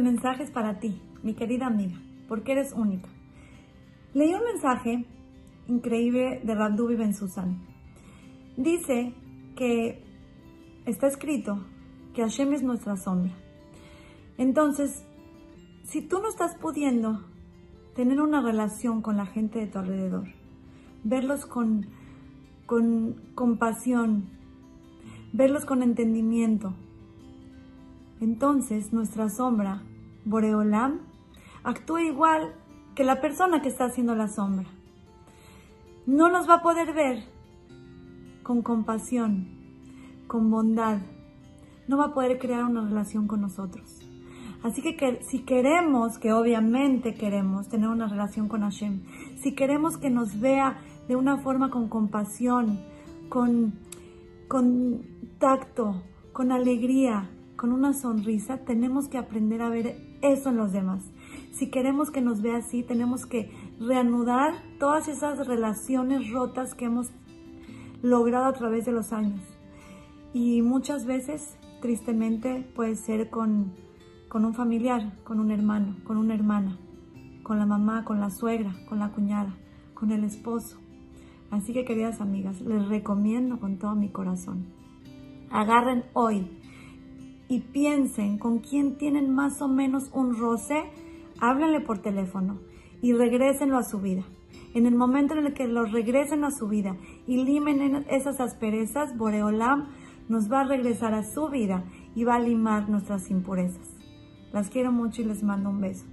mensaje es para ti, mi querida amiga, porque eres única. Leí un mensaje increíble de Randubi Ben Susan. Dice que está escrito que Hashem es nuestra sombra. Entonces, si tú no estás pudiendo tener una relación con la gente de tu alrededor, verlos con compasión, verlos con entendimiento, entonces nuestra sombra, Boreolam, actúa igual que la persona que está haciendo la sombra. No nos va a poder ver con compasión, con bondad. No va a poder crear una relación con nosotros. Así que, si queremos, que obviamente queremos tener una relación con Hashem, si queremos que nos vea de una forma con compasión, con, con tacto, con alegría, con una sonrisa, tenemos que aprender a ver eso en los demás. Si queremos que nos vea así, tenemos que reanudar todas esas relaciones rotas que hemos logrado a través de los años. Y muchas veces, tristemente, puede ser con, con un familiar, con un hermano, con una hermana, con la mamá, con la suegra, con la cuñada, con el esposo. Así que queridas amigas, les recomiendo con todo mi corazón, agarren hoy y piensen con quién tienen más o menos un roce háblenle por teléfono y regrésenlo a su vida. En el momento en el que lo regresen a su vida y limen esas asperezas, Boreolam nos va a regresar a su vida y va a limar nuestras impurezas. Las quiero mucho y les mando un beso.